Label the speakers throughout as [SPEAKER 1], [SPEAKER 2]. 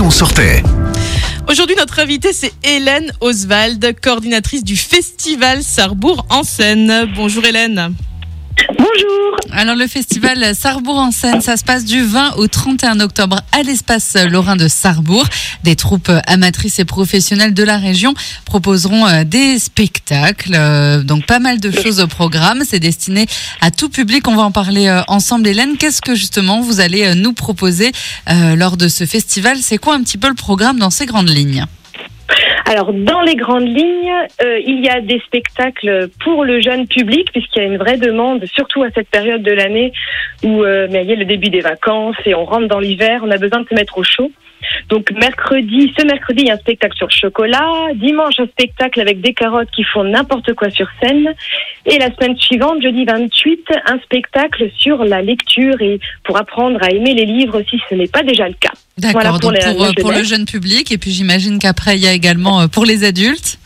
[SPEAKER 1] on sortait
[SPEAKER 2] Aujourd'hui, notre invitée, c'est Hélène Oswald, coordinatrice du festival Sarrebourg en scène. Bonjour Hélène.
[SPEAKER 3] Bonjour.
[SPEAKER 4] Alors le festival Sarrebourg en scène, ça se passe du 20 au 31 octobre à l'espace Lorrain de Sarrebourg. Des troupes amatrices et professionnelles de la région proposeront euh, des spectacles, euh, donc pas mal de choses au programme. C'est destiné à tout public. On va en parler euh, ensemble. Hélène, qu'est-ce que justement vous allez nous proposer lors de ce festival? C'est quoi un petit peu le programme dans ces grandes lignes?
[SPEAKER 3] Alors, dans les grandes lignes, euh, il y a des spectacles pour le jeune public, puisqu'il y a une vraie demande, surtout à cette période de l'année où euh, mais il y a le début des vacances et on rentre dans l'hiver, on a besoin de se mettre au chaud. Donc mercredi, ce mercredi, il y a un spectacle sur chocolat. Dimanche, un spectacle avec des carottes qui font n'importe quoi sur scène. Et la semaine suivante, jeudi 28, un spectacle sur la lecture et pour apprendre à aimer les livres si ce n'est pas déjà le cas.
[SPEAKER 4] D'accord, donc pour, euh, pour, le jeune public. Et puis j'imagine qu'après, il y a également euh, pour les adultes.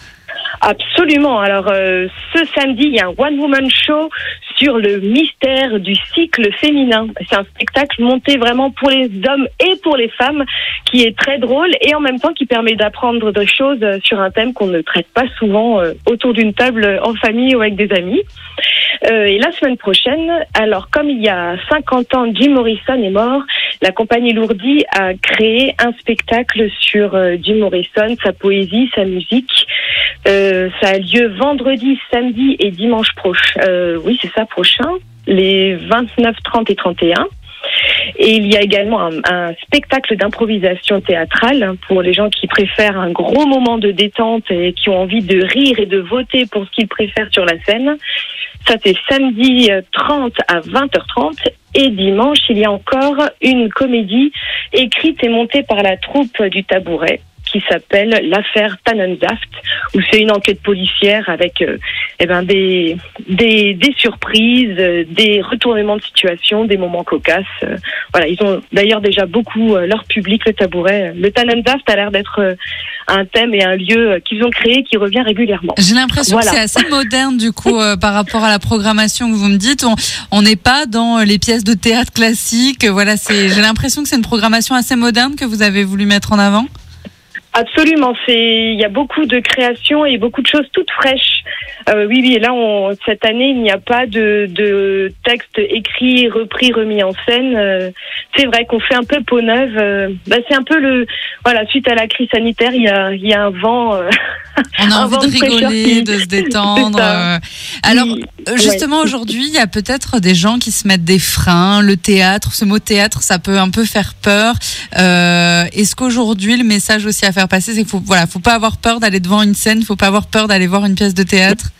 [SPEAKER 3] Absolument. Alors, euh, ce samedi, il y a un one-woman show sur le mystère du cycle féminin. C'est un spectacle monté vraiment pour les hommes et pour les femmes qui est très drôle et en même temps qui permet d'apprendre des choses sur un thème qu'on ne traite pas souvent euh, autour d'une table en famille ou avec des amis. Euh, et la semaine prochaine, alors comme il y a 50 ans, Jim Morrison est mort, la compagnie Lourdi a créé un spectacle sur Jim Morrison, sa poésie, sa musique. Euh, ça a lieu vendredi, samedi et dimanche prochain. Euh, oui, c'est ça, prochain, les 29, 30 et 31. Et il y a également un, un spectacle d'improvisation théâtrale pour les gens qui préfèrent un gros moment de détente et qui ont envie de rire et de voter pour ce qu'ils préfèrent sur la scène. Ça, c'est samedi 30 euh, à 20h30. Et dimanche, il y a encore une comédie écrite et montée par la troupe du Tabouret qui s'appelle l'affaire Tannensaft, où c'est une enquête policière avec euh, eh ben, des, des, des surprises, euh, des retournements de situation, des moments cocasses. Euh, voilà, ils ont d'ailleurs déjà beaucoup leur public, le tabouret. Le Tannensaft a l'air d'être un thème et un lieu qu'ils ont créé qui revient régulièrement.
[SPEAKER 4] J'ai l'impression que c'est assez moderne du coup par rapport à la programmation que vous me dites. On n'est pas dans les pièces de théâtre classiques. Voilà, c'est. J'ai l'impression que c'est une programmation assez moderne que vous avez voulu mettre en avant.
[SPEAKER 3] Absolument, c'est il y a beaucoup de créations et beaucoup de choses toutes fraîches. Euh, oui, oui, là, on, cette année, il n'y a pas de, de texte écrit, repris, remis en scène. Euh, c'est vrai qu'on fait un peu peau neuve. Euh, bah, c'est un peu le, voilà, suite à la crise sanitaire, il y a, il y a un vent. Euh,
[SPEAKER 4] on a envie de, rigoler, de se détendre. Alors, justement, aujourd'hui, il y a peut-être des gens qui se mettent des freins. Le théâtre, ce mot théâtre, ça peut un peu faire peur. Est-ce qu'aujourd'hui, le message aussi à faire passer, c'est qu'il faut, voilà, faut pas avoir peur d'aller devant une scène, faut pas avoir peur d'aller voir une pièce de théâtre?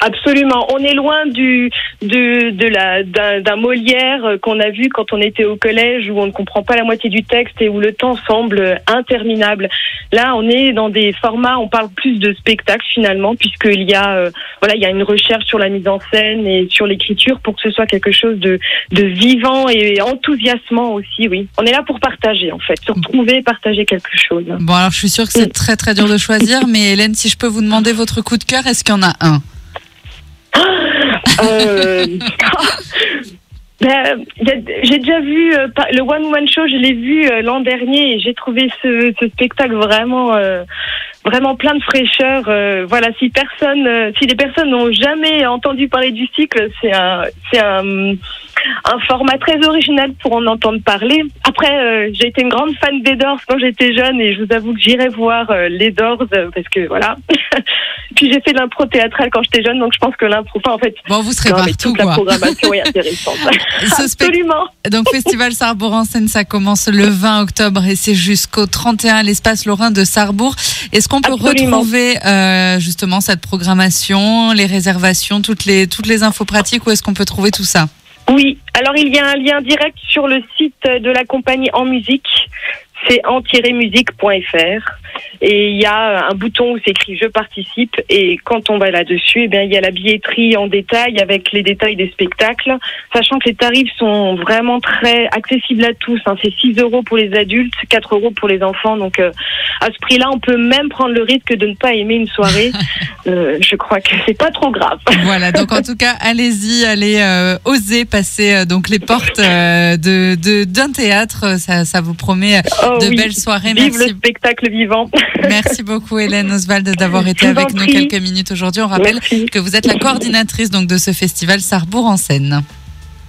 [SPEAKER 3] Absolument. On est loin du de, de la d'un Molière qu'on a vu quand on était au collège où on ne comprend pas la moitié du texte et où le temps semble interminable. Là, on est dans des formats, on parle plus de spectacle finalement puisqu'il y a euh, voilà, il y a une recherche sur la mise en scène et sur l'écriture pour que ce soit quelque chose de de vivant et enthousiasmant aussi, oui. On est là pour partager en fait, se retrouver, partager quelque chose.
[SPEAKER 4] Bon, alors je suis sûre que c'est très très dur de choisir mais Hélène, si je peux vous demander votre coup de cœur, est-ce qu'il y en a un?
[SPEAKER 3] euh, ben, j'ai déjà vu euh, le One Woman Show, je l'ai vu euh, l'an dernier et j'ai trouvé ce, spectacle vraiment, vraiment plein de fraîcheur. voilà, si personne, si les personnes n'ont jamais entendu parler du cycle, c'est un un format très original pour en entendre parler. Après, euh, j'ai été une grande fan des Doors quand j'étais jeune et je vous avoue que j'irai voir euh, les Doors euh, parce que voilà. Puis j'ai fait l'impro théâtrale quand j'étais jeune, donc je pense que l'impro, enfin, en fait,
[SPEAKER 4] bon, vous serez partout, toute
[SPEAKER 3] la programmation est intéressante. Absolument.
[SPEAKER 4] Donc Festival Sarrebourg en scène, ça commence le 20 octobre et c'est jusqu'au 31 à l'espace Lorrain de Sarrebourg. Est-ce qu'on peut retrouver justement cette programmation, les réservations, toutes les toutes les infos pratiques, où est-ce qu'on peut trouver tout ça?
[SPEAKER 3] Oui, alors il y a un lien direct sur le site de la compagnie En Musique, c'est en-musique.fr. Et il y a un bouton où c'est écrit je participe. Et quand on va là-dessus, eh bien, il y a la billetterie en détail avec les détails des spectacles, sachant que les tarifs sont vraiment très accessibles à tous. hein. C'est 6 euros pour les adultes, 4 euros pour les enfants. Donc euh, à ce prix-là, on peut même prendre le risque de ne pas aimer une soirée. Euh, je crois que c'est pas trop grave.
[SPEAKER 4] Voilà, donc en tout cas, allez-y, allez euh, oser passer euh, donc les portes de de- d'un théâtre. Ça, ça vous promet
[SPEAKER 3] Oh
[SPEAKER 4] de
[SPEAKER 3] oui.
[SPEAKER 4] belles soirées.
[SPEAKER 3] Vive le spectacle vivant.
[SPEAKER 4] Merci beaucoup, Hélène Oswald, d'avoir été avec nous quelques minutes aujourd'hui. On rappelle
[SPEAKER 3] Merci.
[SPEAKER 4] que vous êtes la coordinatrice donc de ce festival Sarrebourg en scène.